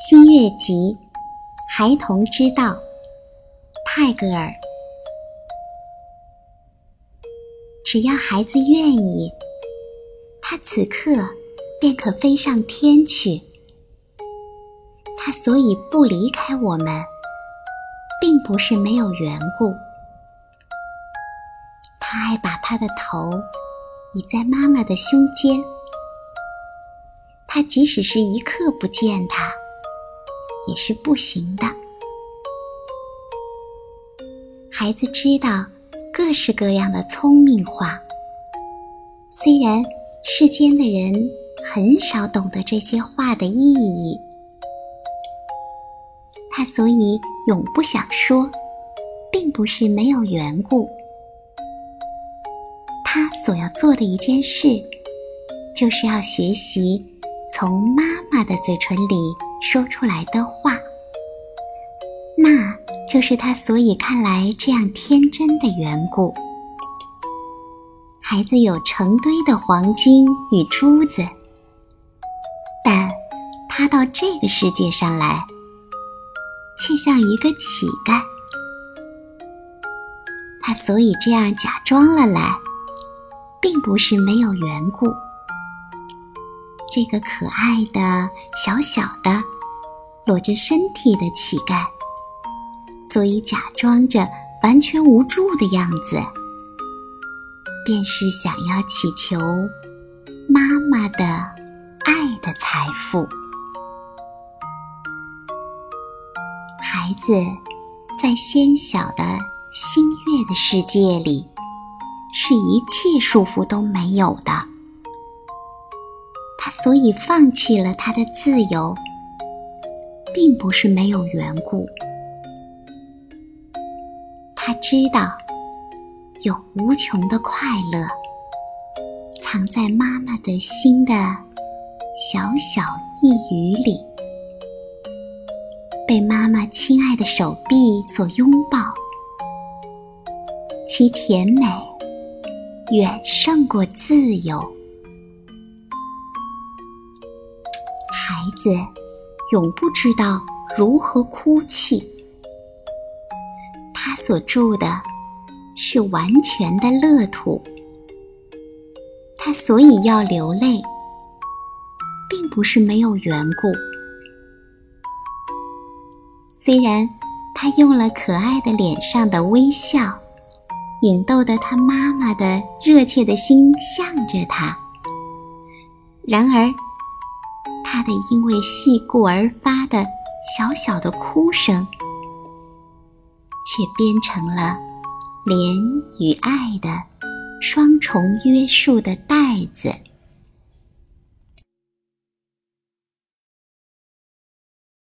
新月集，孩童之道，泰戈尔。只要孩子愿意，他此刻便可飞上天去。他所以不离开我们，并不是没有缘故。他爱把他的头倚在妈妈的胸间，他即使是一刻不见他。也是不行的。孩子知道各式各样的聪明话，虽然世间的人很少懂得这些话的意义，他所以永不想说，并不是没有缘故。他所要做的一件事，就是要学习从妈妈的嘴唇里。说出来的话，就是他所以看来这样天真的缘故。孩子有成堆的黄金与珠子，但他到这个世界上来，却像一个乞丐。他所以这样假装了来，并不是没有缘故。这个可爱的小小的、裸着身体的乞丐，所以假装着完全无助的样子，便是想要祈求妈妈的爱的财富。孩子在纤小的新月的世界里，是一切束缚都没有的。他所以放弃了他的自由，并不是没有缘故。知道有无穷的快乐藏在妈妈的心的小小一隅里，被妈妈亲爱的手臂所拥抱，其甜美远胜过自由。孩子永不知道如何哭泣，所住的是完全的乐土。他所以要流泪，并不是没有缘故。虽然他用了可爱的脸上的微笑，引逗得他妈妈的热切的心向着他，然而。他的因为细故而发的小小的哭声，却编成了怜与爱的双重约束的带子。